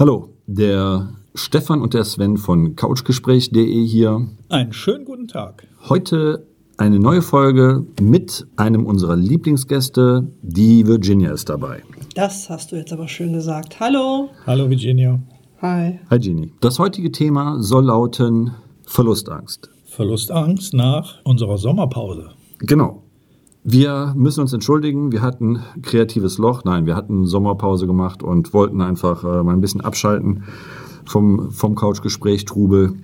Hallo, der Stefan und der Sven von couchgespräch.de hier. Einen schönen guten Tag. Heute eine neue Folge mit einem unserer Lieblingsgäste. Die Virginia ist dabei. Das hast du jetzt aber schön gesagt. Hallo. Hallo Virginia. Hi. Hi Genie. Das heutige Thema soll lauten Verlustangst. Verlustangst nach unserer Sommerpause. Genau. Wir müssen uns entschuldigen, wir hatten kreatives Loch. Nein, wir hatten Sommerpause gemacht und wollten einfach äh, mal ein bisschen abschalten vom, vom Couchgespräch Trubel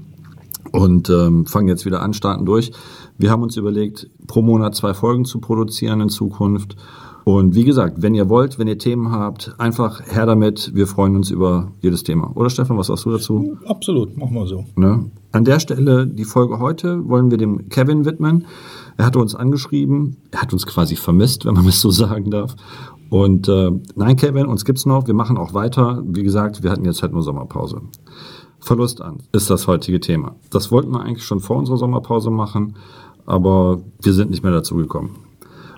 und ähm, fangen jetzt wieder an, starten durch. Wir haben uns überlegt, pro Monat zwei Folgen zu produzieren in Zukunft. Und wie gesagt, wenn ihr wollt, wenn ihr Themen habt, einfach her damit. Wir freuen uns über jedes Thema. Oder Stefan, was sagst du dazu? Absolut, machen wir so. Ne? An der Stelle, die Folge heute wollen wir dem Kevin widmen. Er hatte uns angeschrieben, er hat uns quasi vermisst, wenn man es so sagen darf. Und äh, nein, Kevin, uns gibt's noch, wir machen auch weiter. Wie gesagt, wir hatten jetzt halt nur Sommerpause. Verlustangst ist das heutige Thema. Das wollten wir eigentlich schon vor unserer Sommerpause machen, aber wir sind nicht mehr dazu gekommen.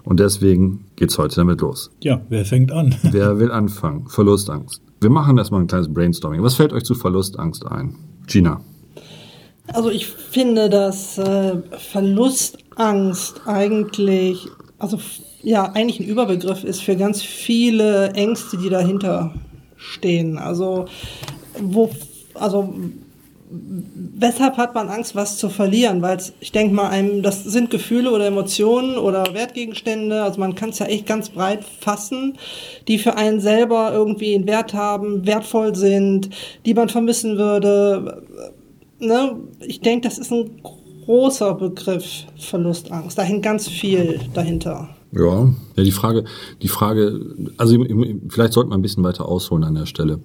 Und deswegen geht's heute damit los. Ja, wer fängt an? Wer will anfangen? Verlustangst. Wir machen erstmal ein kleines Brainstorming. Was fällt euch zu Verlustangst ein? Gina. Also ich finde, dass äh, Verlustangst eigentlich, also ja, eigentlich ein Überbegriff ist für ganz viele Ängste, die dahinter stehen. Also wo, also weshalb hat man Angst, was zu verlieren? Weil ich denke mal, einem, das sind Gefühle oder Emotionen oder Wertgegenstände, also man kann es ja echt ganz breit fassen, die für einen selber irgendwie einen Wert haben, wertvoll sind, die man vermissen würde. Ne? Ich denke, das ist ein großer Begriff, Verlustangst. Da hängt ganz viel dahinter. Ja, ja, die Frage, die Frage, also vielleicht sollten wir ein bisschen weiter ausholen an der Stelle.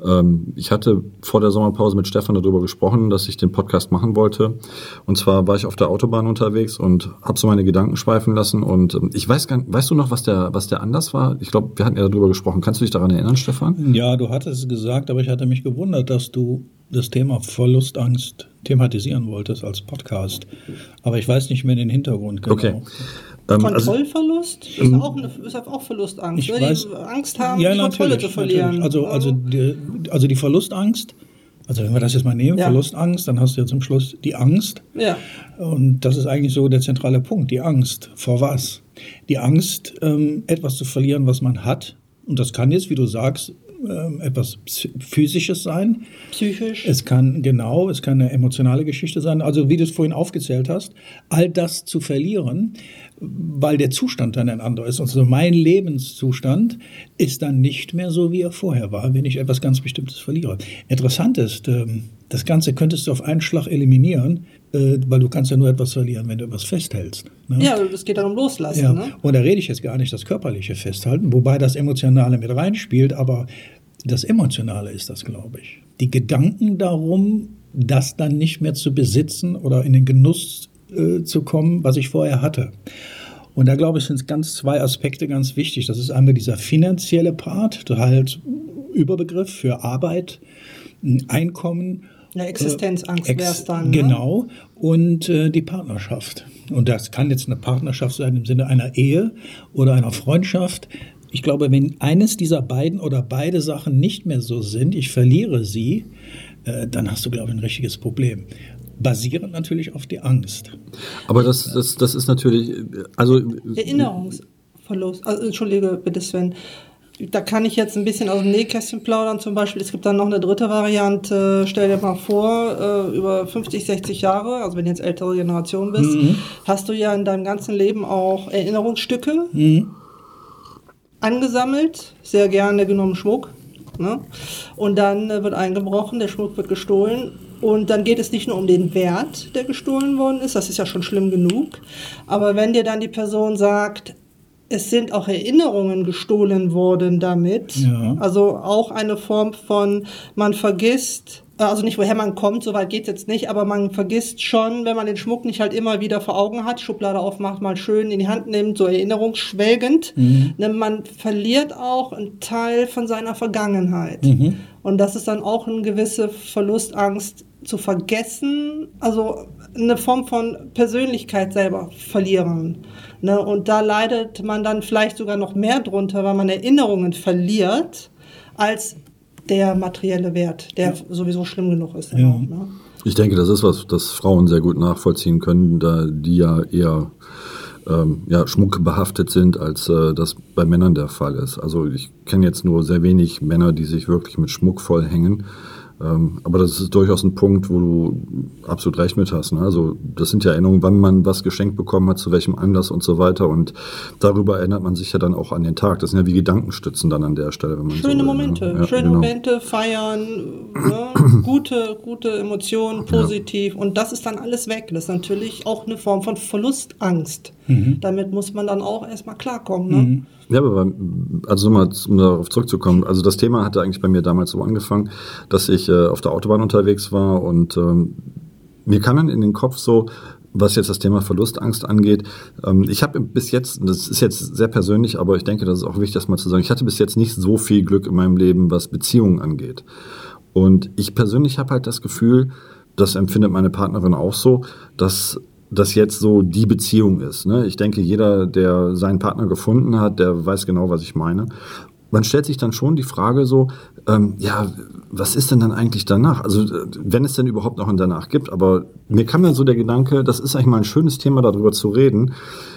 Ähm, ich hatte vor der Sommerpause mit Stefan darüber gesprochen, dass ich den Podcast machen wollte. Und zwar war ich auf der Autobahn unterwegs und habe so meine Gedanken schweifen lassen. Und ähm, ich weiß gar nicht, weißt du noch, was der, was der Anlass war? Ich glaube, wir hatten ja darüber gesprochen. Kannst du dich daran erinnern, Stefan? Ja, du hattest es gesagt, aber ich hatte mich gewundert, dass du das Thema Verlustangst thematisieren wolltest als Podcast. Aber ich weiß nicht mehr den Hintergrund genau. Okay. Ähm, Kontrollverlust also, ist, auch eine, ist auch Verlustangst. Ich weiß, die Angst haben, ja, die Kontrolle zu verlieren. Also, also, die, also die Verlustangst, also wenn wir das jetzt mal nehmen, ja. Verlustangst, dann hast du ja zum Schluss die Angst. Ja. Und das ist eigentlich so der zentrale Punkt, die Angst. Vor was? Die Angst, ähm, etwas zu verlieren, was man hat. Und das kann jetzt, wie du sagst, ähm, etwas Physisches sein. Psychisch. Es kann, genau, es kann eine emotionale Geschichte sein. Also, wie du es vorhin aufgezählt hast, all das zu verlieren, weil der Zustand dann ein anderer ist. Also mein Lebenszustand ist dann nicht mehr so, wie er vorher war, wenn ich etwas ganz Bestimmtes verliere. Interessant ist, ähm, das Ganze könntest du auf einen Schlag eliminieren, weil du kannst ja nur etwas verlieren, wenn du etwas festhältst. Ne? Ja, es geht darum loslassen. Ja. Ne? Und da rede ich jetzt gar nicht das körperliche Festhalten, wobei das Emotionale mit reinspielt, aber das Emotionale ist das, glaube ich. Die Gedanken darum, das dann nicht mehr zu besitzen oder in den Genuss äh, zu kommen, was ich vorher hatte. Und da glaube ich, sind ganz zwei Aspekte ganz wichtig. Das ist einmal dieser finanzielle Part, halt Überbegriff für Arbeit, Einkommen. Eine Existenzangst wäre es dann. Ne? Genau. Und äh, die Partnerschaft. Und das kann jetzt eine Partnerschaft sein im Sinne einer Ehe oder einer Freundschaft. Ich glaube, wenn eines dieser beiden oder beide Sachen nicht mehr so sind, ich verliere sie, äh, dann hast du, glaube ich, ein richtiges Problem basierend natürlich auf die Angst. Aber das, das, das ist natürlich, also. Erinnerungsverlust. Also, Entschuldige bitte, Sven. Da kann ich jetzt ein bisschen aus dem Nähkästchen plaudern zum Beispiel. Es gibt dann noch eine dritte Variante. Stell dir mal vor, äh, über 50, 60 Jahre, also wenn du jetzt ältere Generation bist, mhm. hast du ja in deinem ganzen Leben auch Erinnerungsstücke mhm. angesammelt. Sehr gerne genommen Schmuck. Ne? Und dann äh, wird eingebrochen, der Schmuck wird gestohlen und dann geht es nicht nur um den Wert, der gestohlen worden ist, das ist ja schon schlimm genug. Aber wenn dir dann die Person sagt, es sind auch Erinnerungen gestohlen worden damit, ja. also auch eine Form von, man vergisst, also nicht woher man kommt, soweit geht es jetzt nicht, aber man vergisst schon, wenn man den Schmuck nicht halt immer wieder vor Augen hat, Schublade aufmacht, mal schön in die Hand nimmt, so erinnerungsschwelgend. Mhm. Ne, man verliert auch einen Teil von seiner Vergangenheit. Mhm. Und das ist dann auch eine gewisse Verlustangst zu vergessen, also eine Form von Persönlichkeit selber verlieren. Ne? Und da leidet man dann vielleicht sogar noch mehr drunter, weil man Erinnerungen verliert, als der materielle Wert, der sowieso schlimm genug ist. Ja. Auch, ne? Ich denke, das ist was, das Frauen sehr gut nachvollziehen können, da die ja eher ähm, ja, schmuckbehaftet sind, als äh, das bei Männern der Fall ist. Also ich kenne jetzt nur sehr wenig Männer, die sich wirklich mit Schmuck vollhängen. Ähm, aber das ist durchaus ein Punkt, wo du absolut recht mit hast. Ne? Also das sind ja Erinnerungen, wann man was geschenkt bekommen hat, zu welchem Anlass und so weiter. Und darüber erinnert man sich ja dann auch an den Tag. Das sind ja wie Gedankenstützen dann an der Stelle. Wenn man Schöne so will, Momente, ne? Ja, schöne genau. Momente, feiern, ne? gute, gute Emotionen, positiv. Und das ist dann alles weg. Das ist natürlich auch eine Form von Verlustangst. Damit muss man dann auch erstmal klarkommen. Ne? Ja, aber also nochmal, um darauf zurückzukommen, also das Thema hatte eigentlich bei mir damals so angefangen, dass ich äh, auf der Autobahn unterwegs war und ähm, mir kam dann in den Kopf so, was jetzt das Thema Verlustangst angeht. Ähm, ich habe bis jetzt, das ist jetzt sehr persönlich, aber ich denke, das ist auch wichtig, das mal zu sagen, ich hatte bis jetzt nicht so viel Glück in meinem Leben, was Beziehungen angeht. Und ich persönlich habe halt das Gefühl, das empfindet meine Partnerin auch so, dass das jetzt so die Beziehung ist. Ne? Ich denke, jeder, der seinen Partner gefunden hat, der weiß genau, was ich meine. Man stellt sich dann schon die Frage so, ähm, ja, was ist denn dann eigentlich danach? Also äh, wenn es denn überhaupt noch ein danach gibt, aber mir kam dann so der Gedanke, das ist eigentlich mal ein schönes Thema, darüber zu reden,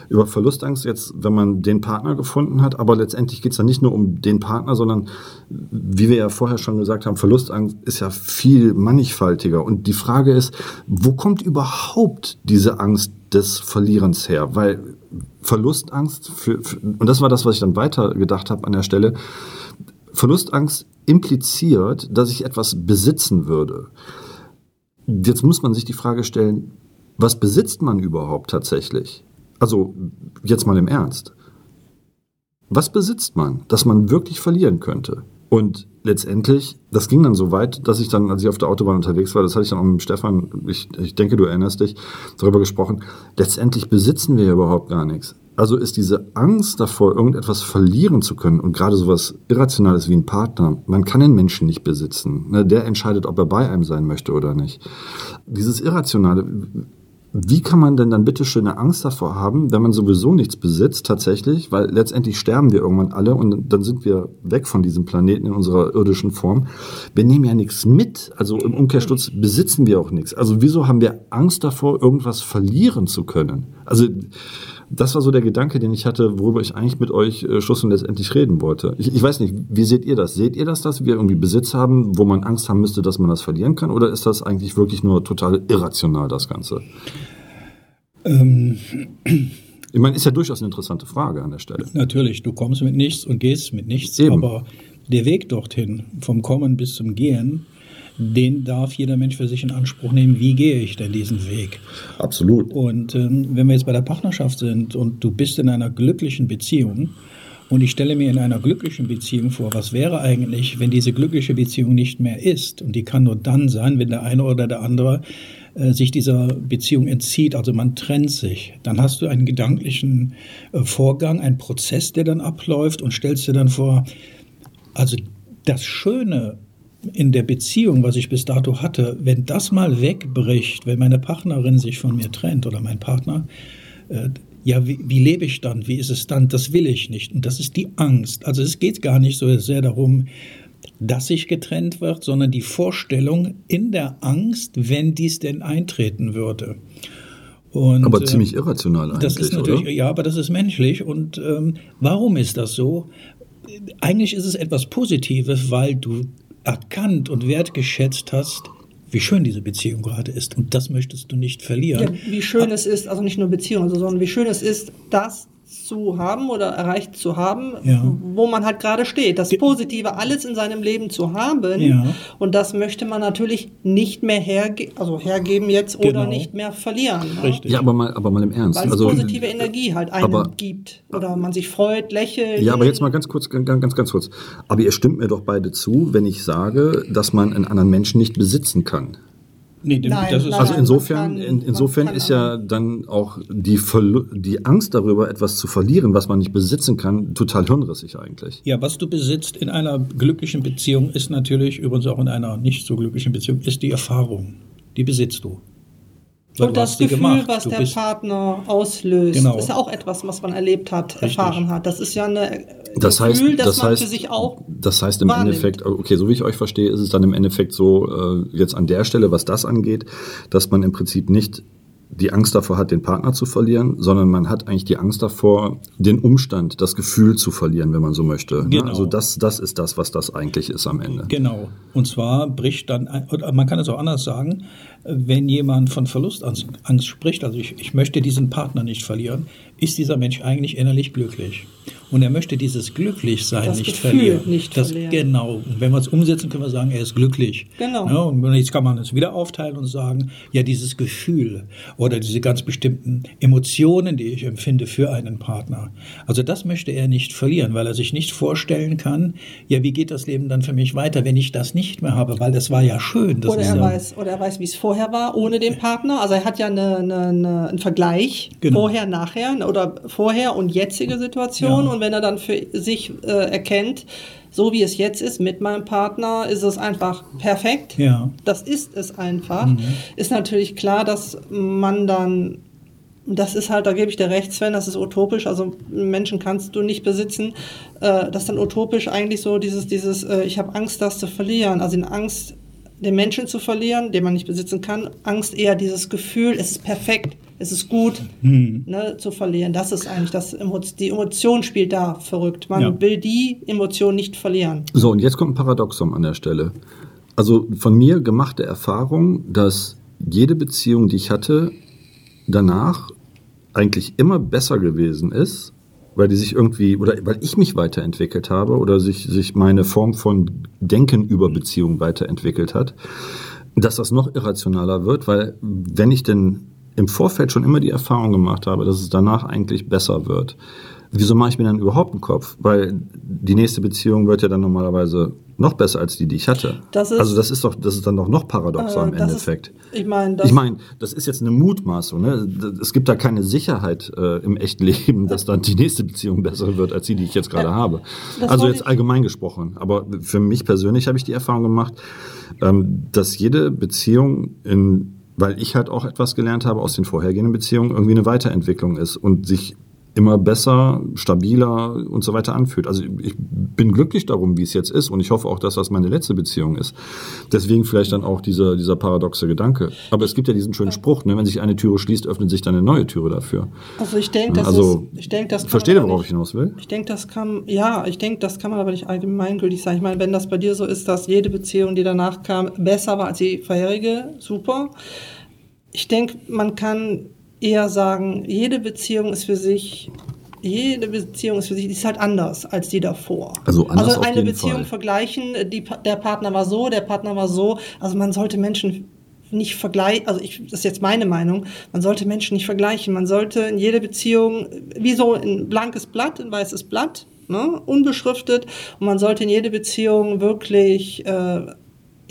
über Verlustangst jetzt, wenn man den Partner gefunden hat, aber letztendlich geht es dann nicht nur um den Partner, sondern wie wir ja vorher schon gesagt haben, Verlustangst ist ja viel mannigfaltiger. Und die Frage ist, wo kommt überhaupt diese Angst des Verlierens her? Weil Verlustangst, für, für, und das war das, was ich dann weiter gedacht habe an der Stelle, Verlustangst impliziert, dass ich etwas besitzen würde. Jetzt muss man sich die Frage stellen, was besitzt man überhaupt tatsächlich? Also jetzt mal im Ernst. Was besitzt man, das man wirklich verlieren könnte? Und letztendlich, das ging dann so weit, dass ich dann, als ich auf der Autobahn unterwegs war, das hatte ich dann auch mit Stefan, ich, ich denke, du erinnerst dich, darüber gesprochen, letztendlich besitzen wir ja überhaupt gar nichts. Also ist diese Angst davor, irgendetwas verlieren zu können und gerade sowas Irrationales wie ein Partner, man kann den Menschen nicht besitzen. Ne, Der entscheidet, ob er bei einem sein möchte oder nicht. Dieses Irrationale, wie kann man denn dann bitte schön eine Angst davor haben, wenn man sowieso nichts besitzt tatsächlich, weil letztendlich sterben wir irgendwann alle und dann sind wir weg von diesem Planeten in unserer irdischen Form. Wir nehmen ja nichts mit, also im Umkehrschluss besitzen wir auch nichts. Also wieso haben wir Angst davor, irgendwas verlieren zu können? Also das war so der Gedanke, den ich hatte, worüber ich eigentlich mit euch äh, Schluss und letztendlich reden wollte. Ich, ich weiß nicht, wie seht ihr das? Seht ihr das, dass wir irgendwie Besitz haben, wo man Angst haben müsste, dass man das verlieren kann? Oder ist das eigentlich wirklich nur total irrational, das Ganze? Ähm, Ich meine, ist ja durchaus eine interessante Frage an der Stelle. natürlich, du kommst mit nichts und gehst mit nichts, Eben. aber der Weg dorthin, vom Kommen bis zum Gehen, den darf jeder Mensch für sich in Anspruch nehmen. Wie gehe ich denn diesen Weg? Absolut. Und ähm, wenn wir jetzt bei der Partnerschaft sind und du bist in einer glücklichen Beziehung und ich stelle mir in einer glücklichen Beziehung vor, was wäre eigentlich, wenn diese glückliche Beziehung nicht mehr ist? Und die kann nur dann sein, wenn der eine oder der andere äh, sich dieser Beziehung entzieht, also man trennt sich. Dann hast du einen gedanklichen äh, Vorgang, einen Prozess, der dann abläuft und stellst dir dann vor, also das Schöne in der Beziehung, was ich bis dato hatte, wenn das mal wegbricht, wenn meine Partnerin sich von mir trennt oder mein Partner, äh, ja, wie, wie lebe ich dann? Wie ist es dann? Das will ich nicht. Und das ist die Angst. Also es geht gar nicht so sehr darum, dass ich getrennt wird, sondern die Vorstellung in der Angst, wenn dies denn eintreten würde. Und, Aber äh, ziemlich irrational eigentlich, das ist natürlich, oder? ja, aber das ist menschlich. Und ähm, warum ist das so? Eigentlich ist es etwas Positives, weil du erkannt und wertgeschätzt hast, wie schön diese Beziehung gerade ist. Und das möchtest du nicht Ja, verlieren. wie schön es ist, also nicht nur Beziehung, also, sondern wie schön es ist, das zu haben oder erreicht zu haben, Ja. wo man halt gerade steht. Das Positive alles in seinem Leben zu haben. Ja. Und das möchte man natürlich nicht mehr herge also hergeben jetzt oder Genau. nicht mehr verlieren. Ne? Richtig. Ja, aber mal, aber mal im Ernst. Weil es Also, positive Energie halt einem aber- gibt. Oder man sich freut, lächelt. Ja, aber jetzt mal ganz kurz, ganz, ganz, ganz kurz. Aber ihr stimmt mir doch beide zu, wenn ich sage, dass man einen anderen Menschen nicht besitzen kann. Nee, dem- Nein, das ist Also insofern, kann- in, insofern ist ja dann auch die, Verlu die Angst darüber, etwas zu verlieren, was man nicht besitzen kann, total hirnrissig eigentlich. Ja, was du besitzt in einer glücklichen Beziehung ist natürlich, übrigens auch in einer nicht so glücklichen Beziehung, ist die Erfahrung. Die besitzt du. Weil Und das Gefühl, gemacht. was Du der Partner auslöst, Genau. ist ja auch etwas, was man erlebt hat, erfahren hat. Das ist ja ein Das heißt, Gefühl, das, das man heißt, für sich auch das heißt im wahrnimmt. Endeffekt, okay, so wie ich euch verstehe, ist es dann im Endeffekt so, äh, jetzt an der Stelle, was das angeht, dass man im Prinzip nicht die Angst davor hat, den Partner zu verlieren, sondern man hat eigentlich die Angst davor, den Umstand, das Gefühl zu verlieren, wenn man so möchte. ne? Genau. Also das, das ist das, was das eigentlich ist am Ende. Genau. Und zwar bricht dann, man kann es auch anders sagen, wenn jemand von Verlustangst Angst spricht, also ich, ich möchte diesen Partner nicht verlieren, ist dieser Mensch eigentlich innerlich glücklich. Und er möchte dieses Glücklichsein Das nicht Gefühl verlieren. nicht das, verlieren. Genau. Und wenn wir es umsetzen, können wir sagen, er ist glücklich. Genau. Ja, und jetzt kann man es wieder aufteilen und sagen, ja, dieses Gefühl oder diese ganz bestimmten Emotionen, die ich empfinde für einen Partner. Also das möchte er nicht verlieren, weil er sich nicht vorstellen kann, ja, wie geht das Leben dann für mich weiter, wenn ich das nicht mehr habe, weil das war ja schön. Oder er, ja, weiß, oder er weiß, wie es vorher war, ohne den Partner. Also er hat ja eine, eine, eine, einen Vergleich, Genau. vorher, nachher oder vorher und jetzige Situation. Ja. Und wenn er dann für sich äh, erkennt, so wie es jetzt ist mit meinem Partner, ist es einfach perfekt. Ja. Das ist es einfach. Ist natürlich klar, dass man dann das ist halt, da gebe ich dir recht, Sven, das ist utopisch. Also Menschen kannst du nicht besitzen. Äh, das ist dann utopisch eigentlich so dieses, dieses, äh, ich habe Angst, das zu verlieren. Also in Angst, den Menschen zu verlieren, den man nicht besitzen kann. Angst eher dieses Gefühl, es ist perfekt, es ist gut, ne, zu verlieren. Das ist eigentlich das, die Emotion spielt da verrückt. Man Ja. will die Emotion nicht verlieren. So, und jetzt kommt ein Paradoxon an der Stelle. Also von mir gemachte Erfahrung, dass jede Beziehung, die ich hatte, danach eigentlich immer besser gewesen ist, weil die sich irgendwie, oder weil ich mich weiterentwickelt habe oder sich, sich meine Form von Denken über Beziehung weiterentwickelt hat, dass das noch irrationaler wird, weil wenn ich denn im Vorfeld schon immer die Erfahrung gemacht habe, dass es danach eigentlich besser wird, wieso mache ich mir dann überhaupt einen Kopf? Weil die nächste Beziehung wird ja dann normalerweise noch besser als die, die ich hatte. Das ist- also das ist doch, das ist dann doch noch paradoxer Äh, im Endeffekt. Ist, ich meine, das Ich meine, das ist jetzt eine Mutmaßung. Ne? Es gibt da keine Sicherheit äh, im echten Leben, dass dann die nächste Beziehung besser wird als die, die ich jetzt gerade habe. das Also jetzt allgemein gesprochen. Aber für mich persönlich habe ich die Erfahrung gemacht, ähm, dass jede Beziehung in weil ich halt auch etwas gelernt habe aus den vorhergehenden Beziehungen, irgendwie eine Weiterentwicklung ist und sich immer besser, stabiler und so weiter anfühlt. Also ich bin glücklich darum, wie es jetzt ist und ich hoffe auch, dass das meine letzte Beziehung ist. Deswegen vielleicht dann auch dieser, dieser paradoxe Gedanke. Aber es gibt ja diesen schönen Spruch, ne, wenn sich eine Türe schließt, öffnet sich dann eine neue Türe dafür. also ich denke, das Also, ist, ich denke, das aber worauf ich hinaus will? Ich denke, das kann, ja, ich denke, das kann man aber nicht allgemeingültig sagen. Ich meine, wenn das bei dir so ist, dass jede Beziehung, die danach kam, besser war als die vorherige, super. Ich denke, man kann eher sagen, jede Beziehung ist für sich, jede Beziehung ist für sich, die ist halt anders als die davor. Also anders also eine Beziehung Fall. vergleichen, die, der Partner war so, der Partner war so. Also man sollte Menschen nicht vergleichen, also ich, das ist jetzt meine Meinung, man sollte Menschen nicht vergleichen. Man sollte in jede Beziehung, wie so ein blankes Blatt, ein weißes Blatt, ne, unbeschriftet, und man sollte in jede Beziehung wirklich äh,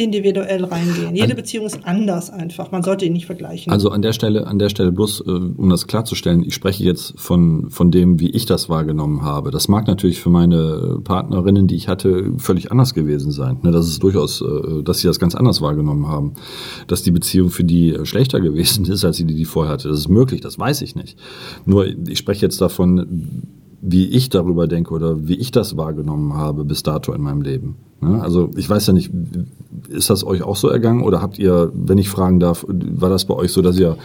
individuell reingehen. Jede An- Beziehung ist anders einfach. Man sollte ihn nicht vergleichen. Also an der Stelle, an der Stelle bloß, äh, um das klarzustellen, ich spreche jetzt von, von dem, wie ich das wahrgenommen habe. Das mag natürlich für meine Partnerinnen, die ich hatte, völlig anders gewesen sein. Ne, das ist durchaus, äh, dass sie das ganz anders wahrgenommen haben. Dass die Beziehung für die äh, schlechter gewesen ist, als sie die, die vorher hatte. Das ist möglich, das weiß ich nicht. Nur ich spreche jetzt davon, wie ich darüber denke oder wie ich das wahrgenommen habe bis dato in meinem Leben. Also ich weiß ja nicht, ist das euch auch so ergangen oder habt ihr, wenn ich fragen darf, war das bei euch so, dass ihr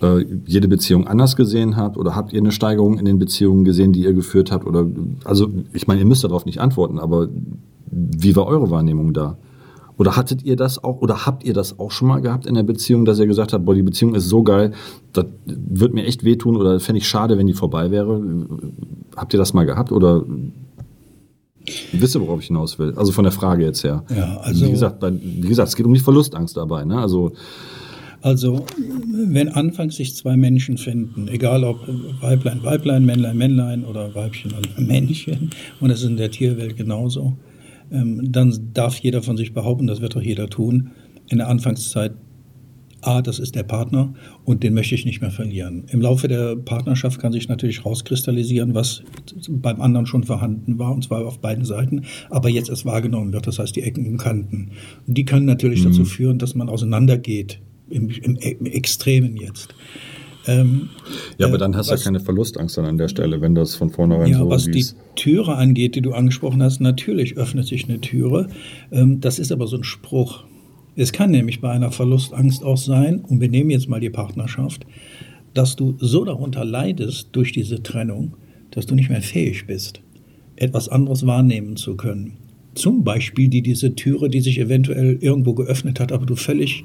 äh, jede Beziehung anders gesehen habt oder habt ihr eine Steigerung in den Beziehungen gesehen, die ihr geführt habt oder also ich meine, ihr müsst darauf nicht antworten, aber wie war eure Wahrnehmung da? Oder hattet ihr das auch, oder habt ihr das auch schon mal gehabt in der Beziehung, dass ihr gesagt habt, boah, die Beziehung ist so geil, das wird mir echt wehtun oder fände ich schade, wenn die vorbei wäre? Habt ihr das mal gehabt oder wisst ihr, worauf ich hinaus will? Also von der Frage jetzt her. Ja, also- wie gesagt, bei, wie gesagt, es geht um die Verlustangst dabei, ne? Also Also, wenn anfangs sich zwei Menschen finden, egal ob Weiblein, Weiblein, Männlein, Männlein oder Weibchen und Männchen, und das ist in der Tierwelt genauso, dann darf jeder von sich behaupten, das wird auch jeder tun, in der Anfangszeit, A, das ist der Partner und den möchte ich nicht mehr verlieren. Im Laufe der Partnerschaft kann sich natürlich rauskristallisieren, was beim anderen schon vorhanden war, und zwar auf beiden Seiten, aber jetzt erst wahrgenommen wird, das heißt die Ecken und Kanten. Und die können natürlich dazu führen, dass man auseinandergeht im, im, im Extremen jetzt. Ähm, ja, aber dann hast du ja keine Verlustangst an der Stelle, wenn das von vornherein ja, so was die Türe angeht, die du angesprochen hast, natürlich öffnet sich eine Türe. Ähm, das ist aber so ein Spruch. Es kann nämlich bei einer Verlustangst auch sein, und wir nehmen jetzt mal die Partnerschaft, dass du so darunter leidest durch diese Trennung, dass du nicht mehr fähig bist, etwas anderes wahrnehmen zu können. Zum Beispiel die, diese Türe, die sich eventuell irgendwo geöffnet hat, aber du völlig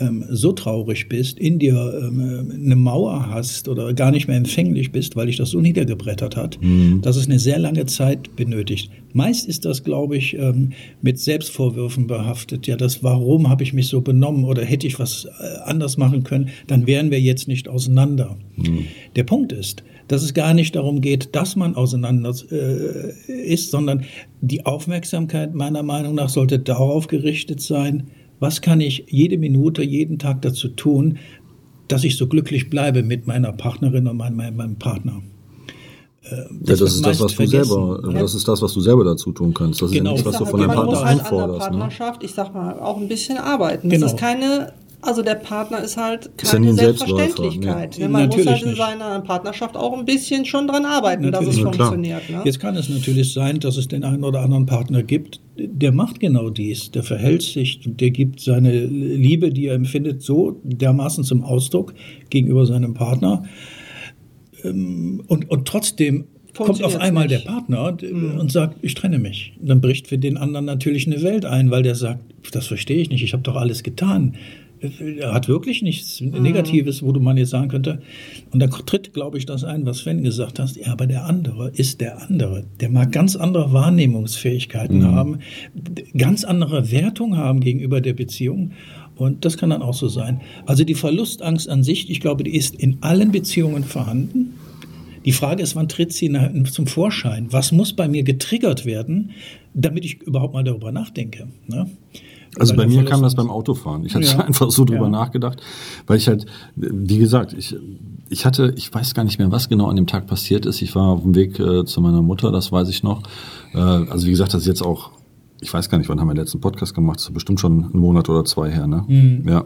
ähm, so traurig bist, in dir ähm, eine Mauer hast oder gar nicht mehr empfänglich bist, weil dich das so niedergebrettert hat, mhm. dass es eine sehr lange Zeit benötigt. Meist ist das, glaube ich, ähm, mit Selbstvorwürfen behaftet. Ja, das Warum habe ich mich so benommen oder hätte ich was äh, anders machen können, dann wären wir jetzt nicht auseinander. Mhm. Der Punkt ist, dass es gar nicht darum geht, dass man auseinander äh, ist, sondern die Aufmerksamkeit meiner Meinung nach sollte darauf gerichtet sein, was kann ich jede Minute, jeden Tag dazu tun, dass ich so glücklich bleibe mit meiner Partnerin und meinem, meinem Partner. Äh, ja, das ist das, was du selber, das ist das, was du selber dazu tun kannst. Das genau. ist ja nichts, was du von deinem Partner halt einforderst. An der ne? Partnerschaft, ne? ich sag mal, auch ein bisschen arbeiten. Genau. Das ist keine also der Partner ist halt keine ist Selbstverständlichkeit. Nee. Man natürlich muss halt in seiner Partnerschaft auch ein bisschen schon dran arbeiten, natürlich. dass es funktioniert. Ne? Jetzt kann es natürlich sein, dass es den einen oder anderen Partner gibt, der macht genau dies, der verhält sich, der gibt seine Liebe, die er empfindet, so dermaßen zum Ausdruck gegenüber seinem Partner. Ähm, und, und trotzdem kommt auf einmal nicht. der Partner mhm. und sagt, ich trenne mich. Dann bricht für den anderen natürlich eine Welt ein, weil der sagt, das verstehe ich nicht, ich habe doch alles getan er hat wirklich nichts mhm. Negatives, wo du man jetzt sagen könnte. Und da tritt, glaube ich, das ein, was Sven gesagt hast. Ja, aber der andere ist der andere. Der mag ganz andere Wahrnehmungsfähigkeiten mhm. haben, ganz andere Wertung haben gegenüber der Beziehung. Und das kann dann auch so sein. Also die Verlustangst an sich, ich glaube, die ist in allen Beziehungen vorhanden. Die Frage ist, wann tritt sie zum Vorschein? Was muss bei mir getriggert werden, damit ich überhaupt mal darüber nachdenke? Ne? Also bei mir kam das beim Autofahren. Ich hatte ja. einfach so drüber ja. nachgedacht, weil ich halt, wie gesagt, ich, ich hatte, ich weiß gar nicht mehr, was genau an dem Tag passiert ist. Ich war auf dem Weg äh, zu meiner Mutter, das weiß ich noch. Äh, also wie gesagt, das ist jetzt auch, ich weiß gar nicht, wann haben wir den letzten Podcast gemacht? Das ist bestimmt schon einen Monat oder zwei her, ne? Mhm. Ja.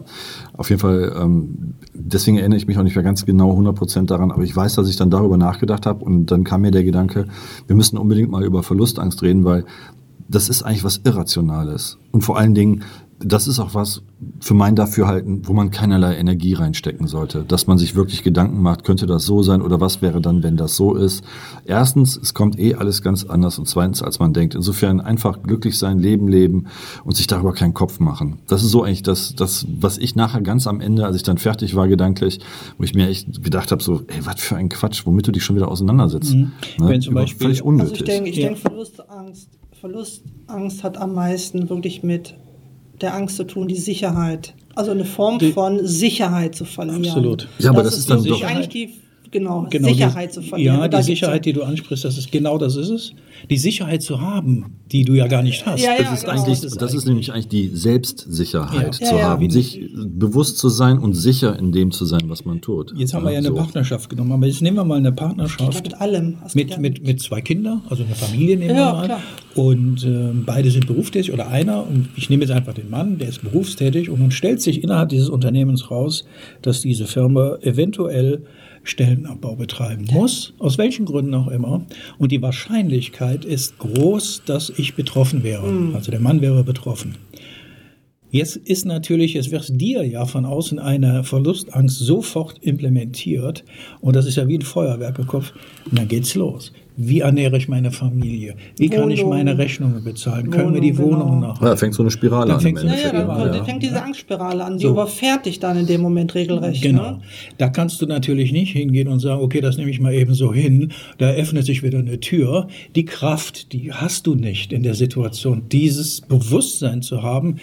Auf jeden Fall, ähm, deswegen erinnere ich mich auch nicht mehr ganz genau 100 Prozent daran, aber ich weiß, dass ich dann darüber nachgedacht habe und dann kam mir der Gedanke, wir müssen unbedingt mal über Verlustangst reden, weil das ist eigentlich was Irrationales. Und vor allen Dingen, das ist auch was für mein Dafürhalten, wo man keinerlei Energie reinstecken sollte. Dass man sich wirklich Gedanken macht, könnte das so sein oder was wäre dann, wenn das so ist. Erstens, es kommt eh alles ganz anders und zweitens, als man denkt. Insofern einfach glücklich sein, Leben leben und sich darüber keinen Kopf machen. Das ist so eigentlich das, das was ich nachher ganz am Ende, als ich dann fertig war gedanklich, wo ich mir echt gedacht habe, so, ey, was für ein Quatsch, womit du dich schon wieder auseinandersetzt. Mhm. Ne? Wenn zum Beispiel, völlig unnötig. Also ich denke, ich ja. denke Verlustangst Verlustangst hat am meisten wirklich mit der Angst zu tun, die Sicherheit. Also eine Form die, von Sicherheit zu verlieren. Absolut. Ja, aber das, das ist dann doch eigentlich die genau, genau Sicherheit die, zu verlieren. Ja, die Sicherheit, die du ansprichst, das ist genau das ist es. Die Sicherheit zu haben, die du ja gar nicht hast. Ja, ja, das ist genau. eigentlich, das, das ist nämlich eigentlich die Selbstsicherheit ja. zu haben, sich bewusst zu sein und sicher in dem zu sein, was man tut. Jetzt haben wir ja eine so. Partnerschaft genommen, aber jetzt nehmen wir mal eine Partnerschaft mit allem, mit, mit, mit zwei Kindern, also eine Familie nehmen wir mal. Klar. Und äh, beide sind berufstätig oder einer und ich nehme jetzt einfach den Mann, der ist berufstätig und nun stellt sich innerhalb dieses Unternehmens raus, dass diese Firma eventuell Stellenabbau betreiben muss, aus welchen Gründen auch immer. Und die Wahrscheinlichkeit ist groß, dass ich betroffen wäre. Mhm. Also der Mann wäre betroffen. Jetzt ist natürlich, es wird dir ja von außen eine Verlustangst sofort implementiert und das ist ja wie ein Feuerwerk im Kopf. Und dann geht's los. Wie ernähre ich meine Familie? Wie kann ich meine Rechnungen bezahlen? Wohnung, Können wir die Wohnung genau. noch? Ja, fängt so eine Spirale dann an. Fängt so ja, ja, dann ja. fängt diese Angstspirale an. Die so. überfährt dich dann in dem Moment regelrecht. Genau. Ne? Da kannst du natürlich nicht hingehen und sagen, okay, das nehme ich mal eben so hin. Da öffnet sich wieder eine Tür. Die Kraft, die hast du nicht in der Situation, dieses Bewusstsein zu haben.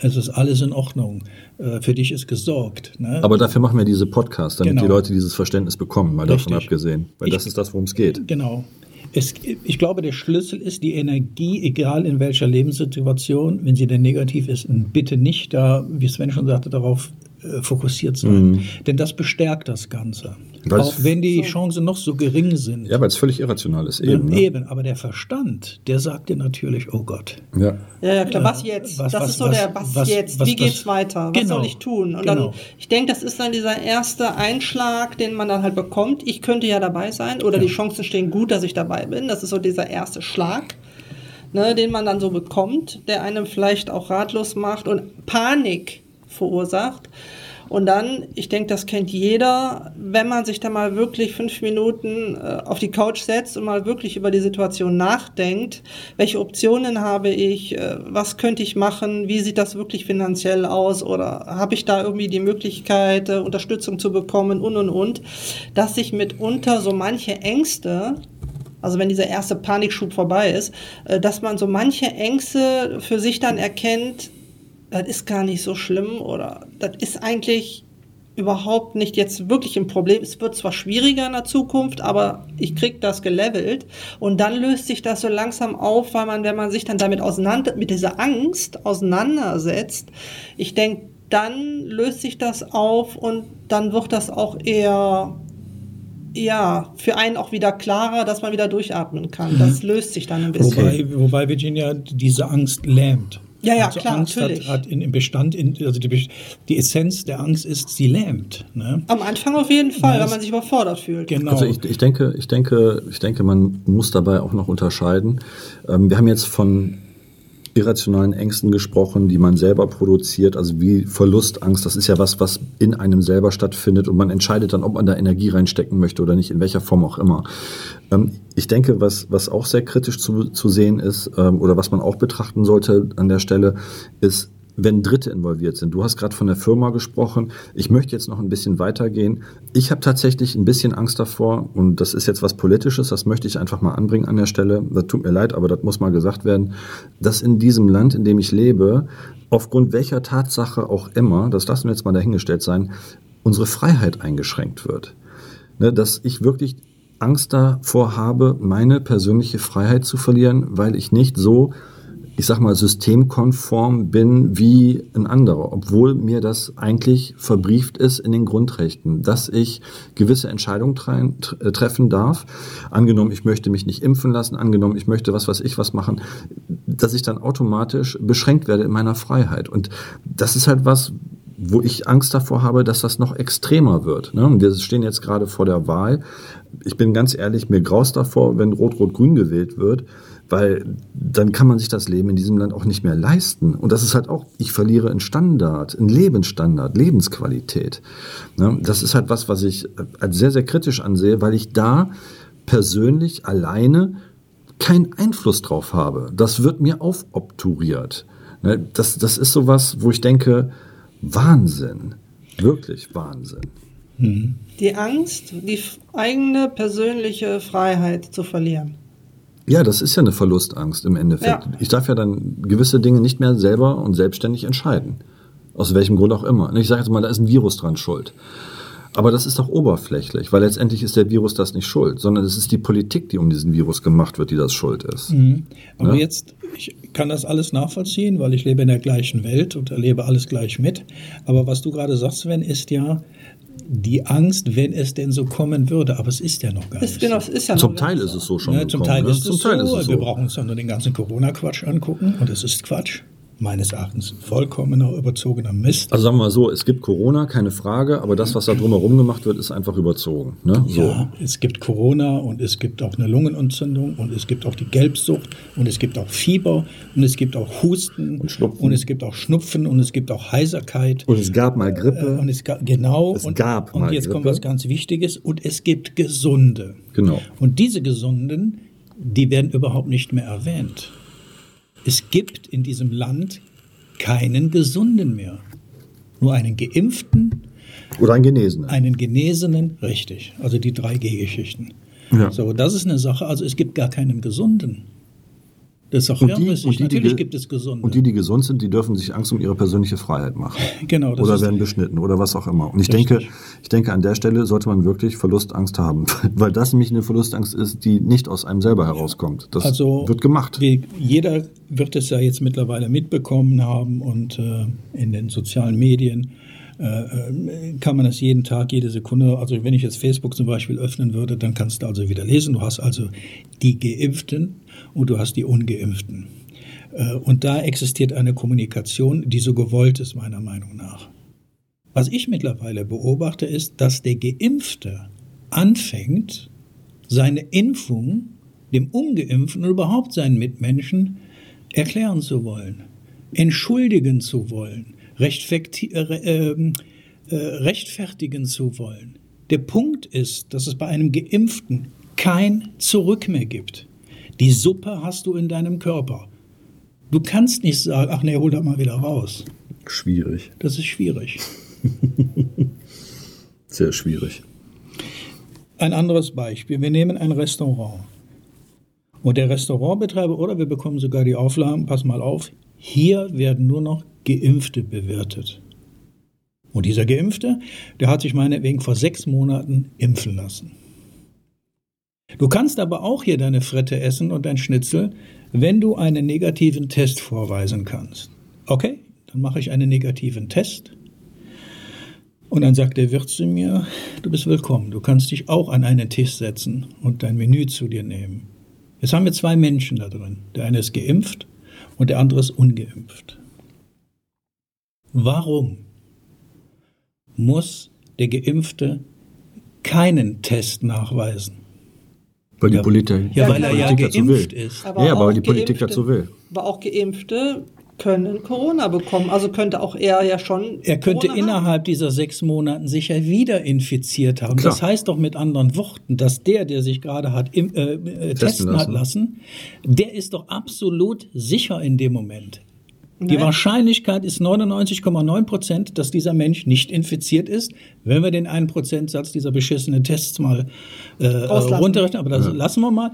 Es ist alles in Ordnung. Äh, für dich ist gesorgt. Ne? Aber dafür machen wir diese Podcasts, damit genau. die Leute dieses Verständnis bekommen, mal Richtig. davon abgesehen. Weil ich, das ist das, worum es geht. Genau. Es, ich glaube, der Schlüssel ist die Energie, egal in welcher Lebenssituation, wenn sie denn negativ ist, bitte nicht da, wie Sven schon sagte, darauf äh, fokussiert sein. Denn das bestärkt das Ganze. Weil auch wenn die Chancen noch so gering sind. Ja, weil es völlig irrational ist eben. Ne? Eben, aber der Verstand, der sagt dir natürlich, oh Gott. Ja. Ja, ja, klar. Was jetzt? was- das was- ist so was- der Was, was- jetzt? was- Wie geht's was- weiter? Was Genau. soll ich tun? Und Genau. dann, ich denke, das ist dann dieser erste Einschlag, den man dann halt bekommt. Ich könnte ja dabei sein oder die Chancen stehen gut, dass ich dabei bin. Das ist so dieser erste Schlag, ne, den man dann so bekommt, der einem vielleicht auch ratlos macht und Panik verursacht. Und dann, ich denke, das kennt jeder, wenn man sich da mal wirklich fünf Minuten äh, auf die Couch setzt und mal wirklich über die Situation nachdenkt, welche Optionen habe ich, äh, was könnte ich machen, wie sieht das wirklich finanziell aus oder habe ich da irgendwie die Möglichkeit, äh, Unterstützung zu bekommen und und und, dass sich mitunter so manche Ängste, also wenn dieser erste Panikschub vorbei ist, äh, dass man so manche Ängste für sich dann erkennt, das ist gar nicht so schlimm oder das ist eigentlich überhaupt nicht jetzt wirklich ein Problem. Es wird zwar schwieriger in der Zukunft, aber ich krieg das gelevelt und dann löst sich das so langsam auf, weil man, wenn man sich dann damit auseinander, mit dieser Angst auseinandersetzt, ich denke, dann löst sich das auf und dann wird das auch eher ja, für einen auch wieder klarer, dass man wieder durchatmen kann. Das löst sich dann ein bisschen. Wobei, wobei Virginia diese Angst lähmt. Ja, ja, also klar, Angst natürlich. Hat, hat in, im Bestand, in, also die, die Essenz der Angst ist, sie lähmt. Ne? Am Anfang auf jeden Fall, Ja, wenn man sich überfordert fühlt. Genau. Also ich, ich denke, ich denke, ich denke, man muss dabei auch noch unterscheiden. Ähm, wir haben jetzt von irrationalen Ängsten gesprochen, die man selber produziert, also wie Verlustangst. Das ist ja was, was in einem selber stattfindet und man entscheidet dann, ob man da Energie reinstecken möchte oder nicht, in welcher Form auch immer. Ähm, ich denke, was, was auch sehr kritisch zu, zu sehen ist ähm, oder was man auch betrachten sollte an der Stelle, ist, wenn Dritte involviert sind. Du hast gerade von der Firma gesprochen. Ich möchte jetzt noch ein bisschen weitergehen. Ich habe tatsächlich ein bisschen Angst davor und das ist jetzt was Politisches, das möchte ich einfach mal anbringen an der Stelle. Das tut mir leid, aber das muss mal gesagt werden, dass in diesem Land, in dem ich lebe, aufgrund welcher Tatsache auch immer, das lassen wir jetzt mal dahingestellt sein, unsere Freiheit eingeschränkt wird. Ne, dass ich wirklich Angst davor habe, meine persönliche Freiheit zu verlieren, weil ich nicht so ich sag mal, systemkonform bin wie ein anderer, obwohl mir das eigentlich verbrieft ist in den Grundrechten, dass ich gewisse Entscheidungen tre tre treffen darf. Angenommen, ich möchte mich nicht impfen lassen, angenommen, ich möchte was, was ich was machen, dass ich dann automatisch beschränkt werde in meiner Freiheit. Und das ist halt was, wo ich Angst davor habe, dass das noch extremer wird. Ne? Wir stehen jetzt gerade vor der Wahl. Ich bin ganz ehrlich, mir graust davor, wenn Rot-Rot-Grün gewählt wird, weil dann kann man sich das Leben in diesem Land auch nicht mehr leisten. Und das ist halt auch, ich verliere einen Standard, einen Lebensstandard, Lebensqualität. Ne? Das ist halt was, was ich als sehr, sehr kritisch ansehe, weil ich da persönlich alleine keinen Einfluss drauf habe. Das wird mir aufobturiert. Ne? Das, das ist sowas, wo ich denke, Wahnsinn. Wirklich Wahnsinn. Die Angst, die eigene persönliche Freiheit zu verlieren. Ja, das ist ja eine Verlustangst im Endeffekt. Ja. Ich darf ja dann gewisse Dinge nicht mehr selber und selbstständig entscheiden. Aus welchem Grund auch immer. Und Ich sage jetzt mal, da ist ein Virus dran schuld. Aber das ist doch oberflächlich, weil letztendlich ist der Virus das nicht schuld, sondern es ist die Politik, die um diesen Virus gemacht wird, die das schuld ist. Aber Ja. jetzt, ich kann das alles nachvollziehen, weil ich lebe in der gleichen Welt und erlebe alles gleich mit. Aber was du gerade sagst, Sven, ist ja die Angst, wenn es denn so kommen würde. Aber es ist ja noch gar nicht genau, so. ja Zum Teil ist es so schon Ja, zum gekommen, Teil ne? ist Zum es Teil so. ist es Wir so. brauchen uns dann nur den ganzen Corona-Quatsch angucken und es ist Quatsch. Meines Erachtens vollkommener, überzogener Mist. Also sagen wir mal so, es gibt Corona, keine Frage, aber das, was da drumherum gemacht wird, ist einfach überzogen. Ne? So. Ja, es gibt Corona und es gibt auch eine Lungenentzündung und es gibt auch die Gelbsucht und es gibt auch Fieber und es gibt auch Husten Und Schnupfen. und es gibt auch Schnupfen und es gibt auch Heiserkeit. Und es gab mal Äh, Grippe. Und es ga, genau. Es und, gab und mal jetzt kommt Grippe. was ganz Wichtiges und es gibt Gesunde. Genau. Und diese Gesunden, die werden überhaupt nicht mehr erwähnt. Es gibt in diesem Land keinen Gesunden mehr. Nur einen Geimpften, Oder ein Genesener. einen Genesenen, richtig. Also die drei G-Geschichten. Ja. So, das ist eine Sache. Also es gibt gar keinen Gesunden. Das ist auch Und die, und die, die, Natürlich ge- gibt es Gesunde. Und die, die gesund sind, die dürfen sich Angst um ihre persönliche Freiheit machen. Genau, das oder werden beschnitten oder was auch immer. Und ich Richtig. denke, ich denke, an der Stelle sollte man wirklich Verlustangst haben. Weil das nämlich eine Verlustangst ist, die nicht aus einem selber herauskommt. Das also wird gemacht. Wie, jeder wird es ja jetzt mittlerweile mitbekommen haben und äh, in den sozialen Medien. äh, kann man das jeden Tag, jede Sekunde, also wenn ich jetzt Facebook zum Beispiel öffnen würde, dann kannst du also wieder lesen. Du hast also die Geimpften und du hast die Ungeimpften. Äh, und da existiert eine Kommunikation, die so gewollt ist, meiner Meinung nach. Was ich mittlerweile beobachte, ist, dass der Geimpfte anfängt, seine Impfung dem Ungeimpften und überhaupt seinen Mitmenschen erklären zu wollen, entschuldigen zu wollen, äh, ähm, äh, rechtfertigen zu wollen. Der Punkt ist, dass es bei einem Geimpften kein Zurück mehr gibt. Die Suppe hast du in deinem Körper. Du kannst nicht sagen, ach nee, hol da mal wieder raus. Schwierig. Das ist schwierig. Sehr schwierig. Ein anderes Beispiel. Wir nehmen ein Restaurant. Und der Restaurantbetreiber, oder wir bekommen sogar die Auflagen, pass mal auf, hier werden nur noch Geimpfte bewertet. Und dieser Geimpfte, der hat sich meinetwegen vor sechs Monaten impfen lassen. Du kannst aber auch hier deine Frette essen und dein Schnitzel, wenn du einen negativen Test vorweisen kannst. Okay, dann mache ich einen negativen Test. Und dann sagt der Wirt zu mir, du bist willkommen, du kannst dich auch an einen Tisch setzen und dein Menü zu dir nehmen. Jetzt haben wir zwei Menschen da drin. Der eine ist geimpft und der andere ist ungeimpft. Warum muss der Geimpfte keinen Test nachweisen? Weil die Ja, Politik, ja, weil er ja geimpft will. ist. ja, aber auch weil die Politik Geimpfte- dazu will. Aber auch Geimpfte können Corona bekommen. Also könnte auch er ja schon. Er könnte Corona haben. innerhalb dieser sechs Monaten sich ja wieder infiziert haben. Klar. Das heißt doch mit anderen Worten, dass der, der sich gerade hat im, äh, äh, testen hat lassen, der ist doch absolut sicher in dem Moment. Die. Wahrscheinlichkeit ist 99,9 Prozent, dass dieser Mensch nicht infiziert ist, wenn wir den einen Prozentsatz dieser beschissenen Tests mal äh, runterrechnen. Aber das lassen wir mal.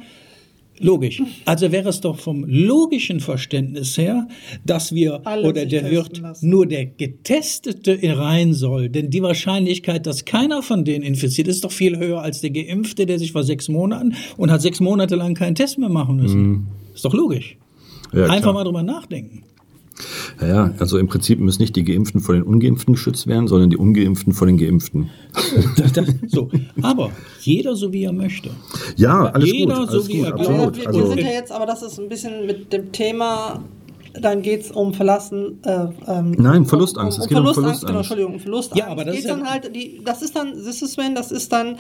Logisch. Also wäre es doch vom logischen Verständnis her, dass wir Alle oder der Wirt lassen. nur der Getestete rein soll. Denn die Wahrscheinlichkeit, dass keiner von denen infiziert ist, ist doch viel höher als der Geimpfte, der sich vor sechs Monaten und hat sechs Monate lang keinen Test mehr machen müssen. Ist doch logisch. Mhm. Ja, Einfach klar. mal drüber nachdenken. Ja, ja, also im Prinzip müssen nicht die Geimpften vor den Ungeimpften geschützt werden, sondern die Ungeimpften vor den Geimpften. Das, das, so. Aber jeder so wie er möchte. Ja, alles Jeder gut, so alles wie gut, er absolut. wir, wir Also, sind ja jetzt, aber das ist ein bisschen mit dem Thema. Dann geht es um Verlassen. Äh, ähm, Nein, Verlustangst. Um, Es um, geht um Verlustangst, Verlustangst. genau, Entschuldigung, um Verlustangst. Ja, aber das Geht's ist ja- dann halt, die, das ist dann, das ist Sven, das ist dann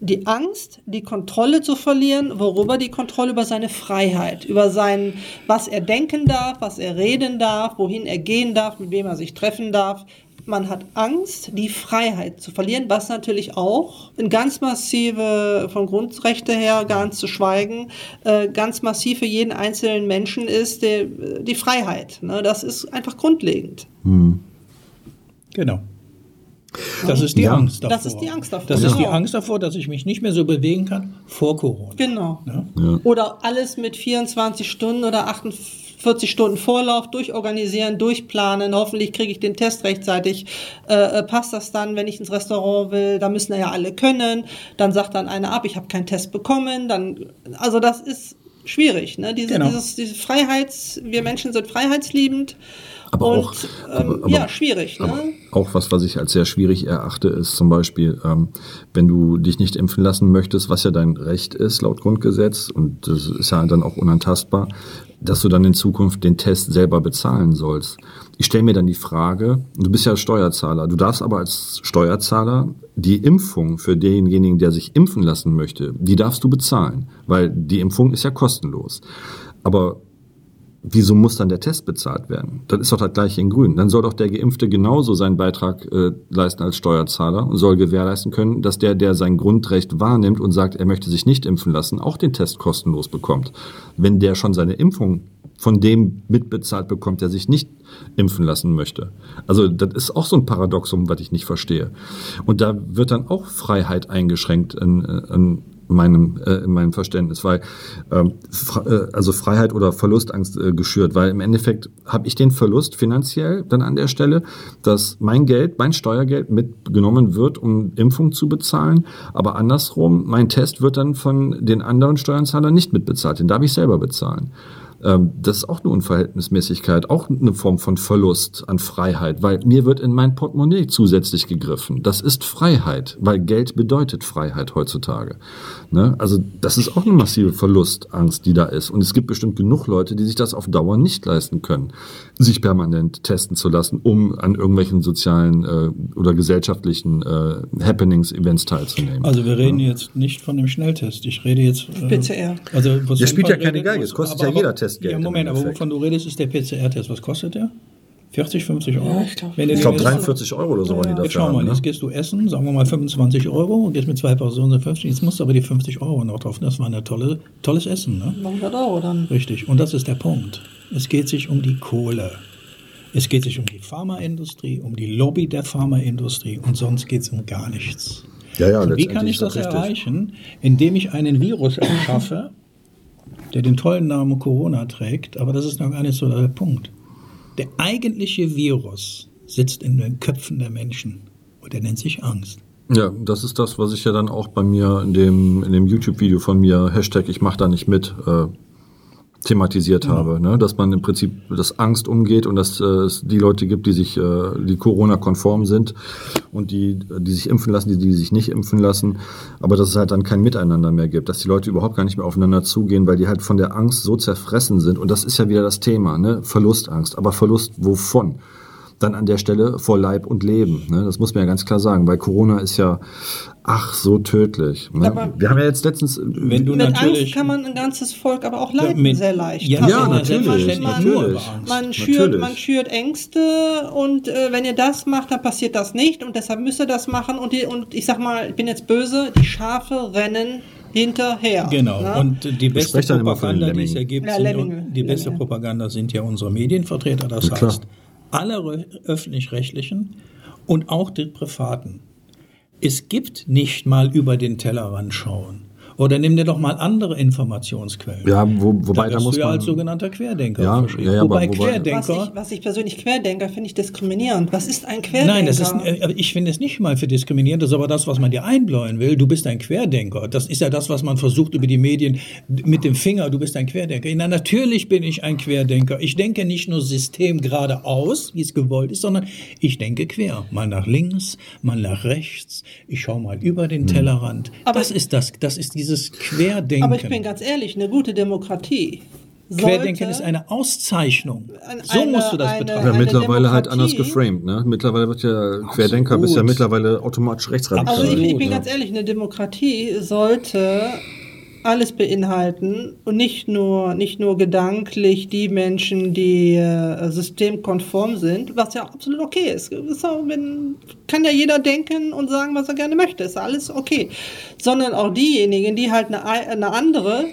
die Angst, die Kontrolle zu verlieren, worüber die Kontrolle über seine Freiheit, über sein, was er denken darf, was er reden darf, wohin er gehen darf, mit wem er sich treffen darf. Man hat Angst, die Freiheit zu verlieren, was natürlich auch ein ganz massive, von Grundrechte her ganz zu schweigen, äh, ganz massiv für jeden einzelnen Menschen ist, der, die Freiheit. Ne? Das ist einfach grundlegend. Genau. Das ist die Ja. Angst davor. Das ist die Angst davor, Das ist die genau. Angst davor, dass ich mich nicht mehr so bewegen kann vor Corona. Genau. Ja? Oder alles mit 24 Stunden oder 48 Stunden Vorlauf durchorganisieren, durchplanen. Hoffentlich kriege ich den Test rechtzeitig. Äh, äh, passt das dann, wenn ich ins Restaurant will? Da müssen ja alle können. Dann sagt dann einer ab, ich habe keinen Test bekommen. Dann, also das ist schwierig. Ne? Diese, Genau. dieses, diese Freiheits, wir Menschen sind freiheitsliebend. Aber und auch- ähm, aber- aber- ja, schwierig. aber Ne? auch was, was ich als sehr schwierig erachte, ist zum Beispiel, ähm, wenn du dich nicht impfen lassen möchtest, was ja dein Recht ist laut Grundgesetz und das ist ja dann auch unantastbar, dass du dann in Zukunft den Test selber bezahlen sollst. Ich stelle mir dann die Frage, du bist ja Steuerzahler, du darfst aber als Steuerzahler die Impfung für denjenigen, der sich impfen lassen möchte, die darfst du bezahlen, weil die Impfung ist ja kostenlos. Aber wieso muss dann der Test bezahlt werden? Das ist doch das gleiche in Grün. Dann soll doch der Geimpfte genauso seinen Beitrag äh, leisten als Steuerzahler und soll gewährleisten können, dass der, der sein Grundrecht wahrnimmt und sagt, er möchte sich nicht impfen lassen, auch den Test kostenlos bekommt. Wenn der schon seine Impfung von dem mitbezahlt bekommt, der sich nicht impfen lassen möchte. Also das ist auch so ein Paradoxum, was ich nicht verstehe. Und da wird dann auch Freiheit eingeschränkt in, äh, in meinem, äh, in meinem Verständnis, weil ähm, äh, also Freiheit oder Verlustangst äh, geschürt, weil im Endeffekt habe ich den Verlust finanziell dann an der Stelle, dass mein Geld, mein Steuergeld mitgenommen wird, um Impfung zu bezahlen, aber andersrum, mein Test wird dann von den anderen Steuerzahlern nicht mitbezahlt, den darf ich selber bezahlen. Ähm, das ist auch eine Unverhältnismäßigkeit, auch eine Form von Verlust an Freiheit, weil mir wird in mein Portemonnaie zusätzlich gegriffen. Das ist Freiheit, weil Geld bedeutet Freiheit heutzutage. Ne? Also das ist auch eine massive Verlustangst, die da ist. Und es gibt bestimmt genug Leute, die sich das auf Dauer nicht leisten können, sich permanent testen zu lassen, um an irgendwelchen sozialen äh, oder gesellschaftlichen äh, Happenings, Events teilzunehmen. Also wir reden ja. jetzt nicht von dem Schnelltest. Ich rede jetzt. Äh, PCR. Also, der spielt ja keine Geige, es kostet aber, ja jeder Test Geld. Ja, Moment, aber wovon du redest, ist der PCR-Test. Was kostet der? 40, 50 Euro? Ja, ich glaube glaub 43 Euro oder so waren die dafür. Jetzt schau mal, haben, ne? jetzt gehst du essen, sagen wir mal 25 Euro und gehst mit zwei Personen 50. Jetzt musst du aber die 50 Euro noch drauf. Das war ein tolle, tolles Essen. Ne? 100 Euro dann. Richtig. Und das ist der Punkt. Es geht sich um die Kohle. Es geht sich um die Pharmaindustrie, um die Lobby der Pharmaindustrie und sonst geht es um gar nichts. Ja, ja, wie kann ich das erreichen? Indem ich einen Virus erschaffe, der den tollen Namen Corona trägt, aber das ist noch gar nicht so der Punkt. Der eigentliche Virus sitzt in den Köpfen der Menschen und der nennt sich Angst. Ja, das ist das, was ich ja dann auch bei mir in dem, in dem YouTube-Video von mir, Hashtag ich mach da nicht mit, äh, thematisiert ja. habe, ne? dass man im Prinzip das Angst umgeht und dass äh, es die Leute gibt, die sich, äh, die Corona-konform sind und die, die sich impfen lassen, die, die sich nicht impfen lassen, aber dass es halt dann kein Miteinander mehr gibt, dass die Leute überhaupt gar nicht mehr aufeinander zugehen, weil die halt von der Angst so zerfressen sind und das ist ja wieder das Thema, ne? Verlustangst, aber Verlust wovon? Dann an der Stelle vor Leib und Leben. Ne? Das muss man ja ganz klar sagen, weil Corona ist ja ach so tödlich. Ne? Wir haben ja jetzt letztens... Wenn du mit Angst kann man ein ganzes Volk aber auch leiten, mit, sehr leicht. Ja, ja natürlich. Man, natürlich. Man, schürt, natürlich. man schürt Ängste und äh, wenn ihr das macht, dann passiert das nicht und deshalb müsst ihr das machen und, die, und ich sag mal, ich bin jetzt böse, die Schafe rennen hinterher. Genau. Ne? Und die beste Propaganda, die es ergibt, ja, sind, die beste Propaganda sind ja unsere Medienvertreter. Das ja, heißt, alle öffentlich-rechtlichen und auch die privaten. Es gibt nicht mal über den Tellerrand schauen. Oder nimm dir doch mal andere Informationsquellen. Ja, wo, wobei da, da muss du man als sogenannter Querdenker. Ja, ja, ja, wobei, wobei Querdenker. Was ich, was ich, persönlich Querdenker finde ich diskriminierend. Was ist ein Querdenker? Nein, das ist, äh, ich finde es nicht mal für diskriminierend. Das ist aber das, was man dir einbläuen will. Du bist ein Querdenker. Das ist ja das, was man versucht über die Medien mit dem Finger. Du bist ein Querdenker. Na, natürlich bin ich ein Querdenker. Ich denke nicht nur System geradeaus, wie es gewollt ist, sondern ich denke quer. Mal nach links, mal nach rechts. Ich schaue mal über den hm. Tellerrand. Aber das ist das. Das ist dieses dieses Querdenken. Aber ich bin ganz ehrlich, eine gute Demokratie. Querdenken ist eine Auszeichnung. So eine, musst du das betrachten. Ja, mittlerweile halt anders geframed. Ne? Mittlerweile wird ja Querdenker bist ja mittlerweile automatisch rechtsradikal. Also ich, ich bin ganz ehrlich, eine Demokratie sollte alles beinhalten und nicht nur, nicht nur gedanklich die Menschen, die äh, systemkonform sind, was ja absolut okay ist. ist auch, wenn, kann ja jeder denken und sagen, was er gerne möchte, ist alles okay. Sondern auch diejenigen, die halt eine, eine andere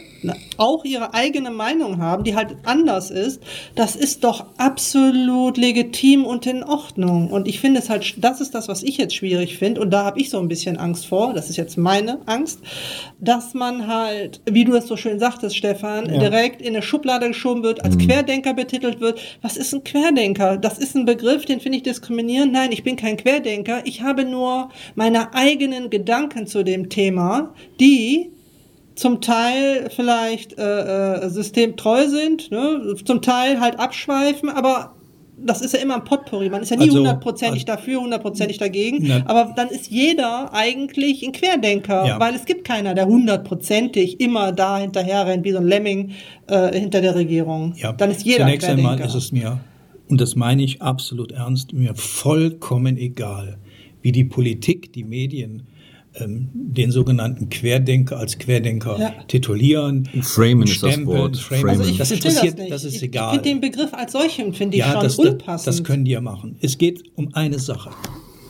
auch ihre eigene Meinung haben, die halt anders ist, das ist doch absolut legitim und in Ordnung. Und ich finde es halt, das ist das, was ich jetzt schwierig finde. Und da habe ich so ein bisschen Angst vor, das ist jetzt meine Angst, dass man halt, wie du es so schön sagtest, Stefan, ja. direkt in eine Schublade geschoben wird, als mhm. Querdenker betitelt wird. Was ist ein Querdenker? Das ist ein Begriff, den finde ich diskriminierend. Nein, ich bin kein Querdenker. Ich habe nur meine eigenen Gedanken zu dem Thema, die zum Teil vielleicht äh, äh, systemtreu sind, ne? zum Teil halt abschweifen, aber das ist ja immer ein Potpourri. Man ist ja nie also, hundertprozentig also, dafür, hundertprozentig dagegen. Na, aber dann ist jeder eigentlich ein Querdenker, ja. weil es gibt keiner, der hundertprozentig immer da hinterher rennt, wie so ein Lemming äh, hinter der Regierung. Ja. Dann ist jeder Zunächst Querdenker. einmal ist es mir, und das meine ich absolut ernst, mir vollkommen egal, wie die Politik, die Medien, ähm, den sogenannten Querdenker als Querdenker ja. titulieren. Framen ist das Wort. Framen. Also ich das interessiert, das, das ist egal. Ich finde den Begriff als solchen finde ich ja, schon das, unpassend. Das können die ja machen. Es geht um eine Sache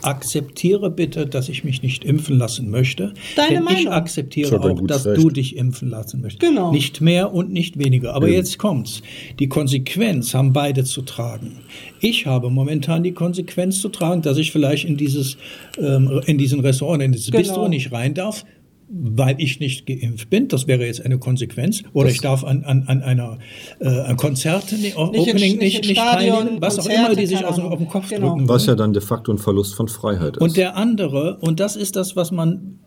akzeptiere bitte, dass ich mich nicht impfen lassen möchte. Deine denn Meinung. ich akzeptiere auch, dass recht. du dich impfen lassen möchtest. Genau. Nicht mehr und nicht weniger. Aber Eben. jetzt kommt's. Die Konsequenz haben beide zu tragen. Ich habe momentan die Konsequenz zu tragen, dass ich vielleicht in dieses, ähm, in diesen Restaurant, in dieses genau. Bistro nicht rein darf weil ich nicht geimpft bin. Das wäre jetzt eine Konsequenz. Oder das ich darf an, an, an einer äh, Konzert, nicht Opening nicht, nicht, nicht teilnehmen. Was Konzerte, auch immer, die sich aus, auf den Kopf genau. drücken. Was ja dann de facto ein Verlust von Freiheit ist. Und der andere, und das ist das, was man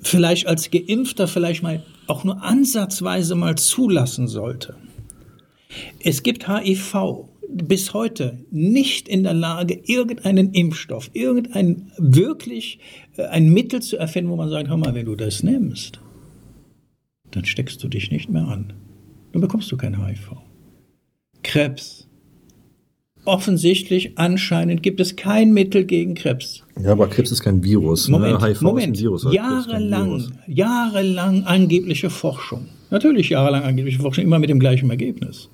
vielleicht als Geimpfter vielleicht mal auch nur ansatzweise mal zulassen sollte. Es gibt HIV bis heute nicht in der Lage, irgendeinen Impfstoff, irgendein wirklich äh, ein Mittel zu erfinden, wo man sagt, hör mal, wenn du das nimmst, dann steckst du dich nicht mehr an. Dann bekommst du kein HIV. Krebs. Offensichtlich, anscheinend gibt es kein Mittel gegen Krebs. Ja, aber Krebs ist kein Virus. Moment, ne? HIV Moment. ist ein Virus. jahrelang, Virus. jahrelang angebliche Forschung. Natürlich jahrelang angebliche Forschung, immer mit dem gleichen Ergebnis.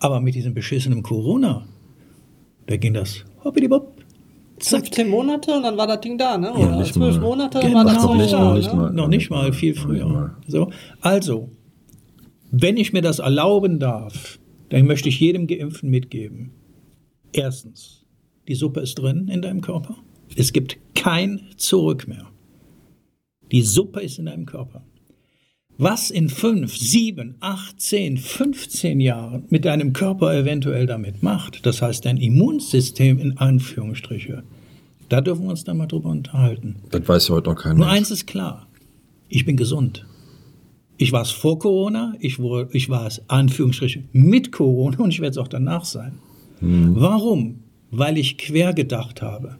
Aber mit diesem beschissenen Corona, da ging das hoppidi-bopp, zack. 15 Monate und dann war das Ding da, ne? Ja, Oder nicht 12 mal. Monate Genau. war das Zeug nicht da. mal, nicht ne? mal. Noch nicht mal, viel Noch früher. So, also, wenn ich mir das erlauben darf, dann möchte ich jedem Geimpften mitgeben. Erstens, die Suppe ist drin in deinem Körper. Es gibt kein Zurück mehr. Die Suppe ist in deinem Körper. Was in fünf, sieben, acht, zehn, 15 Jahren mit deinem Körper eventuell damit macht, das heißt dein Immunsystem in Anführungsstriche, da dürfen wir uns dann mal drüber unterhalten. Das weiß ja heute noch keiner. Nur eins ist klar. Ich bin gesund. Ich war es vor Corona, ich, wurde, ich war es Anführungsstrichen mit Corona und ich werde es auch danach sein. Warum? Weil ich quer gedacht habe.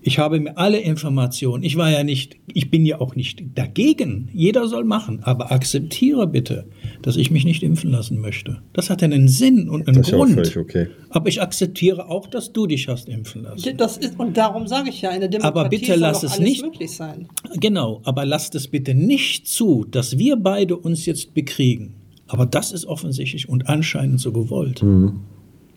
Ich habe mir alle Informationen, ich war ja nicht, ich bin ja auch nicht dagegen. Jeder soll machen, aber akzeptiere bitte, dass ich mich nicht impfen lassen möchte. Das hat einen Sinn und einen Das ist ja auch Grund. völlig okay. Aber ich akzeptiere auch, dass du dich hast impfen lassen. Das ist, und darum sage ich ja, in der Demokratie Aber bitte soll lass es alles nicht- möglich sein. Genau, aber lasst es bitte nicht zu, dass wir beide uns jetzt bekriegen. Aber das ist offensichtlich und anscheinend so gewollt.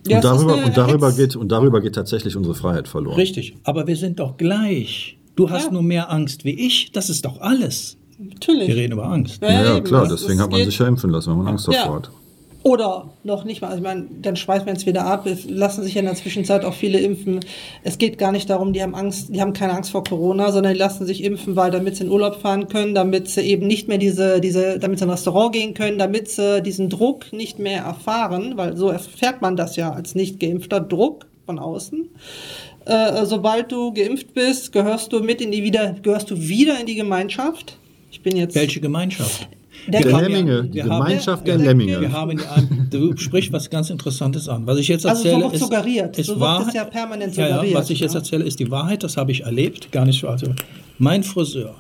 Ja, und, darüber, und, darüber Hetz- geht, und darüber geht tatsächlich unsere Freiheit verloren. Richtig, aber wir sind doch gleich. Du hast Ja. nur mehr Angst wie ich, das ist doch alles. Natürlich. Wir reden über Angst. Ja, Ja, klar, deswegen das hat man geht- sich ja impfen lassen, wenn man Angst davor Ja. hat. Oder noch nicht mal, also ich meine, dann schweißen wir uns wieder ab, es lassen sich ja in der Zwischenzeit auch viele impfen. Es geht gar nicht darum, die haben Angst, die haben keine Angst vor Corona, sondern die lassen sich impfen, weil damit sie in Urlaub fahren können, damit sie eben nicht mehr diese, diese, damit sie in ein Restaurant gehen können, damit sie diesen Druck nicht mehr erfahren, weil so erfährt man das ja als nicht geimpfter Druck von außen. Äh, sobald du geimpft bist, gehörst du mit in die wieder, gehörst du wieder in die Gemeinschaft. Ich bin jetzt Welche Gemeinschaft? Der Wir Der ja- Lemminge, wir die Gemeinschaft der wir- Lemminge. Wir haben ja, du sprichst was ganz Interessantes an. Was ich jetzt Also so erzähle, wird ist, suggeriert. ist So es ja permanent Ja, ja, suggeriert, was ich jetzt ja. erzähle, ist die Wahrheit. Das habe ich erlebt, gar nicht so. Also mein Friseur.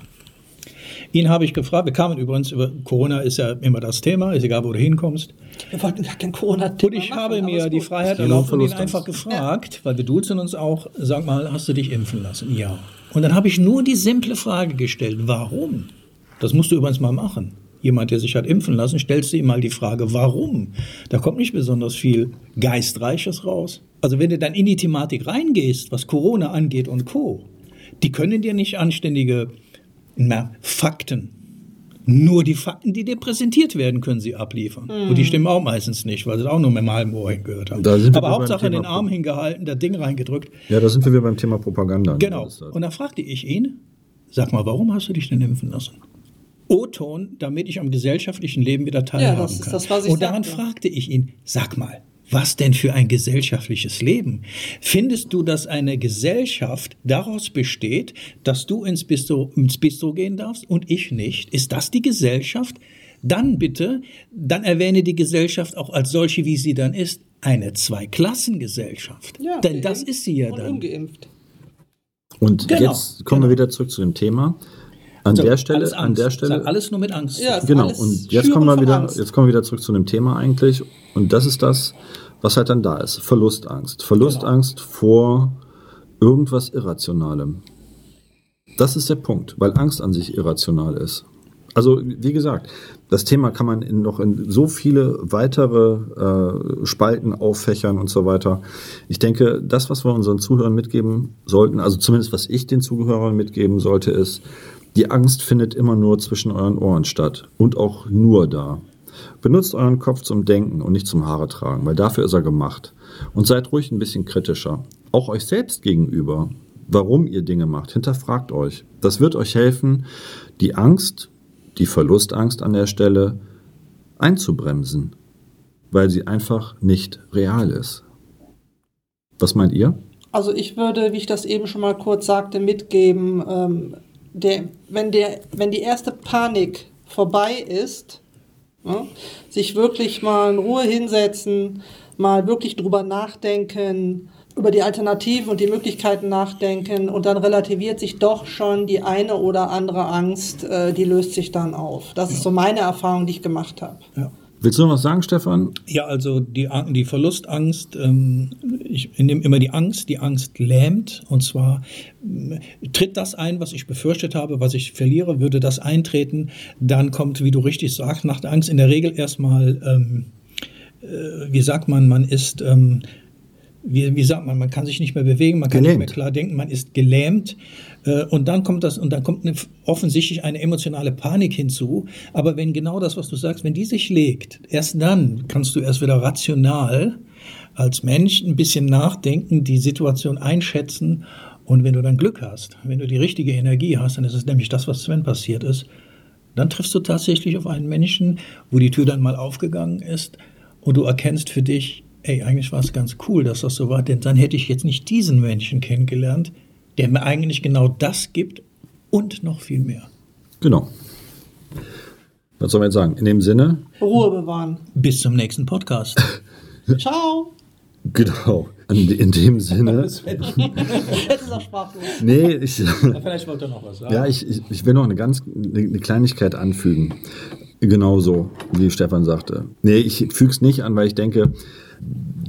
Ihn habe ich gefragt. Wir kamen übrigens über Corona ist ja immer das Thema, ist egal, wo du hinkommst. Wir wollten gar kein corona Und ich habe mir die Freiheit erlaubt und ihn einfach gefragt, weil wir duzen uns auch, sag mal, hast du dich impfen lassen? Ja. Und dann habe ich nur die simple Frage gestellt, warum? Das musst du übrigens mal machen. Jemand, der sich hat impfen lassen, stellst du ihm mal die Frage, warum? Da kommt nicht besonders viel Geistreiches raus. Also wenn du dann in die Thematik reingehst, was Corona angeht und Co., die können dir nicht anständige na, Fakten nur die Fakten, die dir präsentiert werden, können sie abliefern. Und die stimmen auch meistens nicht, weil sie auch nur mit dem halben Ohr hingehört haben. Da sind wir Aber Hauptsache den Arm hingehalten, das Ding reingedrückt. Ja, da sind wir wieder beim Thema Propaganda. Genau. Das ist halt- Und dann fragte ich ihn, sag mal, warum hast du dich denn impfen lassen? O-Ton, damit ich am gesellschaftlichen Leben wieder teilhaben das ist kann. das, was ich Und daran sagte. fragte ich ihn, sag mal, was denn für ein gesellschaftliches Leben? Findest du, dass eine Gesellschaft daraus besteht, dass du ins Bistro, ins Bistro gehen darfst und ich nicht? Ist das die Gesellschaft? Dann bitte, dann erwähne die Gesellschaft auch als solche, wie sie dann ist, eine Zweiklassengesellschaft. Ja, Denn das ist sie ja und dann. ungeimpft. Und Genau, jetzt kommen wir wieder zurück zu dem Thema. An So, der alles Stelle, an der Stelle, Alles nur mit Angst. Ja, genau. Und jetzt kommen wir wieder, Angst. jetzt kommen wir wieder zurück zu dem Thema eigentlich. Und das ist das, was halt dann da ist. Verlustangst. Verlustangst Genau. vor irgendwas Irrationalem. Das ist der Punkt, weil Angst an sich irrational ist. Also, wie gesagt, das Thema kann man in, noch in so viele weitere äh, Spalten auffächern und so weiter. Ich denke, das, was wir unseren Zuhörern mitgeben sollten, also zumindest was ich den Zuhörern mitgeben sollte, ist, die Angst findet immer nur zwischen euren Ohren statt und auch nur da. Benutzt euren Kopf zum Denken und nicht zum Haare tragen, weil dafür ist er gemacht. Und seid ruhig ein bisschen kritischer, auch euch selbst gegenüber. Warum ihr Dinge macht, hinterfragt euch. Das wird euch helfen, die Angst, die Verlustangst an der Stelle einzubremsen, weil sie einfach nicht real ist. Was meint ihr? Also ich würde, wie ich das eben schon mal kurz sagte, mitgeben, ähm, der, wenn, der, wenn die erste Panik vorbei ist, Ne? Sich wirklich mal in Ruhe hinsetzen, mal wirklich drüber nachdenken, über die Alternativen und die Möglichkeiten nachdenken und dann relativiert sich doch schon die eine oder andere Angst, äh, die löst sich dann auf. Das ist so meine Erfahrung, die ich gemacht habe. Ja. Willst du noch was sagen, Stefan? Ja, also die, die Verlustangst, ähm, ich nehme immer die Angst, die Angst lähmt. Und zwar ähm, tritt das ein, was ich befürchtet habe, was ich verliere, würde das eintreten, dann kommt, wie du richtig sagst, nach der Angst in der Regel erstmal, ähm, äh, wie sagt man, man ist, ähm, wie, wie sagt man, man kann sich nicht mehr bewegen, man kann Gelähmt. nicht mehr klar denken, man ist gelähmt. Äh, Und dann kommt das, und dann kommt eine, offensichtlich eine emotionale Panik hinzu. Aber wenn genau das, was du sagst, wenn die sich legt, erst dann kannst du erst wieder rational als Mensch ein bisschen nachdenken, die Situation einschätzen. Und wenn du dann Glück hast, wenn du die richtige Energie hast, dann ist es nämlich das, was Sven passiert ist, dann triffst du tatsächlich auf einen Menschen, wo die Tür dann mal aufgegangen ist und du erkennst für dich, ey, eigentlich war es ganz cool, dass das so war, denn dann hätte ich jetzt nicht diesen Menschen kennengelernt, der mir eigentlich genau das gibt und noch viel mehr. Genau. Was soll man jetzt sagen? In dem Sinne, Ruhe bewahren. Bis zum nächsten Podcast. Ciao. genau. In, in dem Sinne. Jetzt ist er sprachlos. Nee, ich. Vielleicht wollte er noch was sagen. Ja, ich, ich, ich will noch eine ganz eine, eine Kleinigkeit anfügen. Genauso, wie Stefan sagte. Nee, ich füge es nicht an, weil ich denke,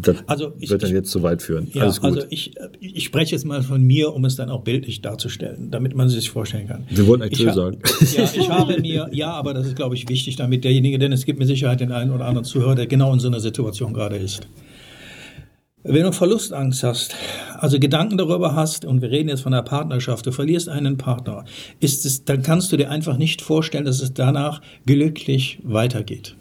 das Also ich- wird dann jetzt zu weit führen. Ja, also ich, ich spreche jetzt mal von mir, um es dann auch bildlich darzustellen, damit man sich vorstellen kann. Wir wollten eigentlich sagen. Ja, ich habe mir, ja, aber das ist, glaube ich, wichtig, damit derjenige, denn es gibt mit Sicherheit den einen oder anderen Zuhörer, der genau in so einer Situation gerade ist. Wenn du Verlustangst hast, also Gedanken darüber hast, und wir reden jetzt von einer Partnerschaft, du verlierst einen Partner, ist es, dann kannst du dir einfach nicht vorstellen, dass es danach glücklich weitergeht.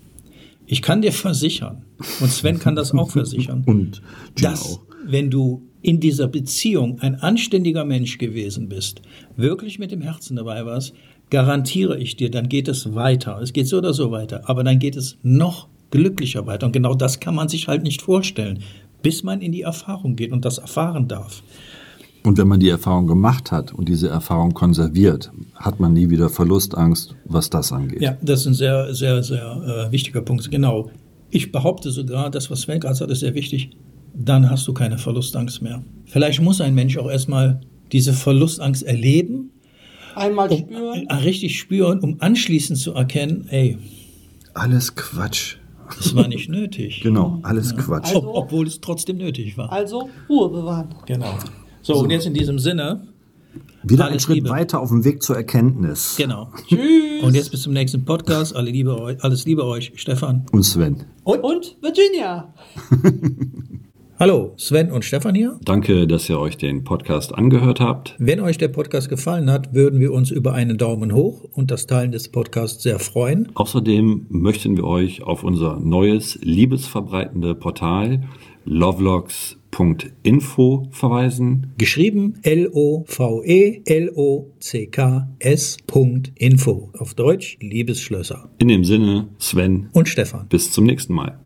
Ich kann dir versichern, und Sven kann das auch versichern, Und dass wenn du in dieser Beziehung ein anständiger Mensch gewesen bist, wirklich mit dem Herzen dabei warst, garantiere ich dir, dann geht es weiter. Es geht so oder so weiter, aber dann geht es noch glücklicher weiter. Und genau das kann man sich halt nicht vorstellen, bis man in die Erfahrung geht und das erfahren darf. Und wenn man die Erfahrung gemacht hat und diese Erfahrung konserviert, hat man nie wieder Verlustangst, was das angeht. Ja, das ist ein sehr, sehr, sehr äh, wichtiger Punkt. Genau. Ich behaupte sogar, das, was Sven gerade sagt, ist sehr wichtig. Dann hast du keine Verlustangst mehr. Vielleicht muss ein Mensch auch erstmal diese Verlustangst erleben, Einmal um spüren. äh, richtig spüren, um anschließend zu erkennen, ey, Alles Quatsch. das war nicht nötig. Genau, alles Quatsch. Ob, obwohl es trotzdem nötig war. Also Ruhe bewahren. Genau. So, und jetzt in diesem Sinne, Wieder ein alles Schritt Liebe. weiter auf dem Weg zur Erkenntnis. genau. Und jetzt bis zum nächsten Podcast. Alle Liebe euch, alles Liebe euch, Stefan. Und Sven. Und, und Virginia. Hallo, Sven und Stefan hier. Danke, dass ihr euch den Podcast angehört habt. Wenn euch der Podcast gefallen hat, würden wir uns über einen Daumen hoch und das Teilen des Podcasts sehr freuen. Außerdem möchten wir euch auf unser neues liebesverbreitende Portal lovelogs.info verweisen. Geschrieben L-O-V-E-L-O-C-K-S.info. Auf Deutsch Liebesschlösser. In dem Sinne, Sven, Und Stefan. bis zum nächsten Mal.